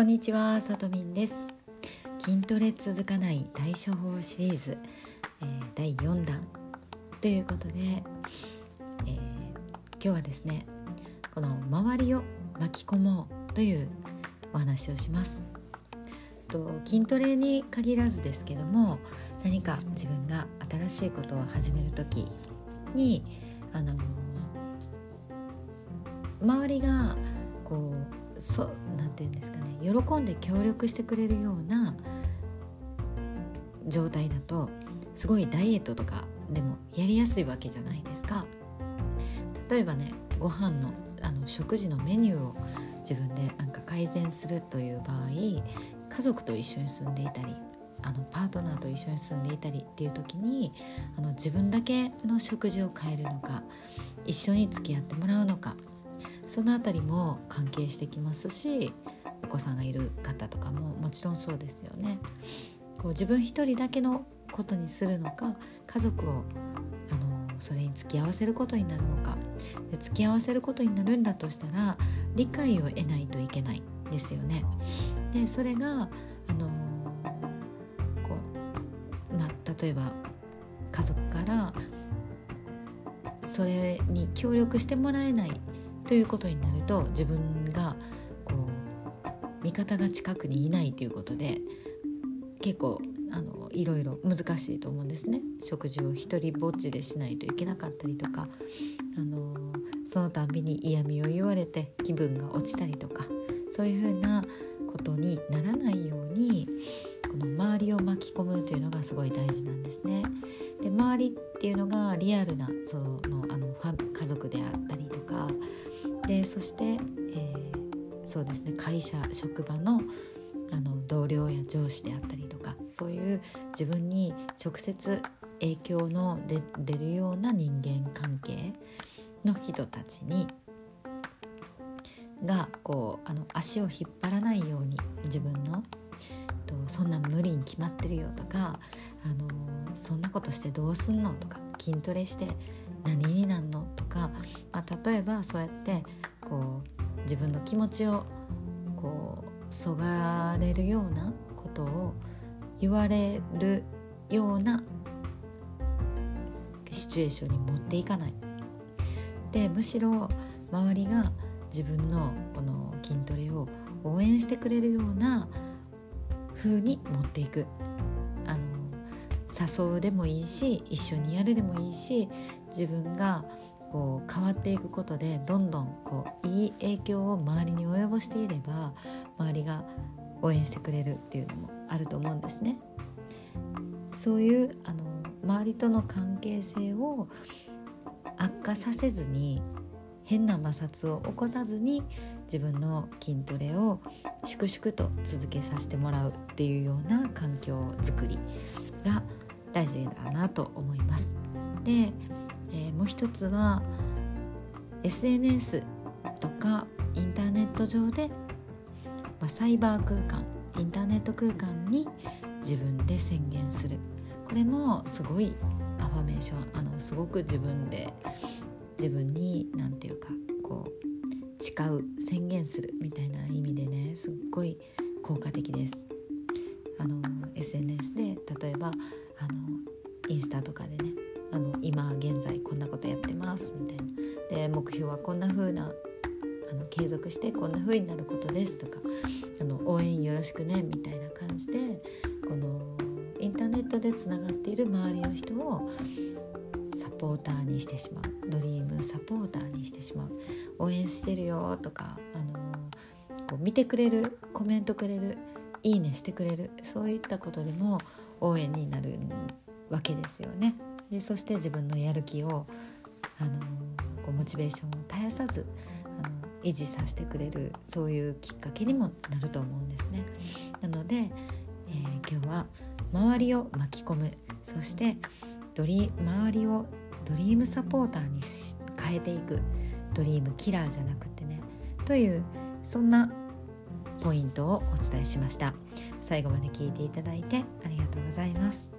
こんにちは、さとみんです。筋トレ続かない対処法シリーズ、えー、第4弾。ということで、えー、今日はですねこの周りを巻き込もうというお話をします。と筋トレに限らずですけども何か自分が新しいことを始める時にあの周りがこうそなんて言うんですかね喜んで協力してくれるような状態だとすごいダイエットとかでもやりやすいわけじゃないですか。例えばねご飯のあの食事のメニューを自分でなんか改善するという場合家族と一緒に住んでいたりあのパートナーと一緒に住んでいたりっていう時にあの自分だけの食事を変えるのか一緒に付き合ってもらうのかその辺りも関係してきますしお子さんがいる方とかももちろんそうですよね。こう自分一人だけのことにするのか家族をあのそれに付き合わせることになるのかで付き合わせることになるんだとしたら理解を得ないといけないですよね。でそれがあのこう、まあ、例えば家族からそれに協力してもらえないということになると自分がこう味方が近くにいないということで結構あのいろいろ難しいと思うんですね食事を一人ぼっちでしないといけなかったりとかあのそのたんびに嫌味を言われて気分が落ちたりとかそういうふうなことにならないようにこの周りを巻き込むというのがすごい大事なんですね。で周りっていうのがリアルなそのあの家族であったりとかでそして、えー、そうですね会社職場のあの同僚や上司であったりとかそういう自分に直接影響の出るような人間関係の人たちにがこうあの足を引っ張らないように自分のとそんな無理に決まってるよとかあのそんなことしてどうすんのとか筋トレして何になんのとか、まあ、例えばそうやって自分の気持ちをこうそがれるようなことを言われるようなシチュエーションに持っていかない。でむしろ周りが自分のこの筋トレを応援してくれるような風に持っていくあの誘うでもいいし一緒にやるでもいいし自分がこう変わっていくことでどんどんこういい影響を周りに及ぼしていれば周りが応援してくれるっていうのもあると思うんですね。そういうあの周りとの関係性を悪化させずに変な摩擦を起こさずに自分の筋トレを粛々と続けさせてもらうっていうような環境づくりが大事だなと思います。でえー、もう一つは SNS とかインターネット上で、まあ、サイバー空間インターネット空間に自分で宣言するこれもすごいアファメーションあのすごく自分で自分に何て言うかこう誓う宣言するみたいな意味でねすっごい効果的です。あの SNS で例えばあのインスタとかでねあの今現在こんなことやってますみたいな。で目標はこんな風なあの継続してこんな風になることですとかあの応援よろしくねみたいな感じでこのインターネットでつながっている周りの人をサポーターにしてしまう。ドリームサポーターにしてしまう。応援してるよとかあのこう見てくれるコメントくれるいいねしてくれるそういったことでも応援になるわけですよね。でそして自分のやる気をあのこうモチベーションを絶やさずあの維持させてくれるそういうきっかけにもなると思うんですね。なので、えー、今日は周りを巻き込むそしてドリ周りをドリームサポーターに変えていくドリームキラーじゃなくてねというそんなポイントをお伝えしました最後まで聞いていただいてありがとうございます。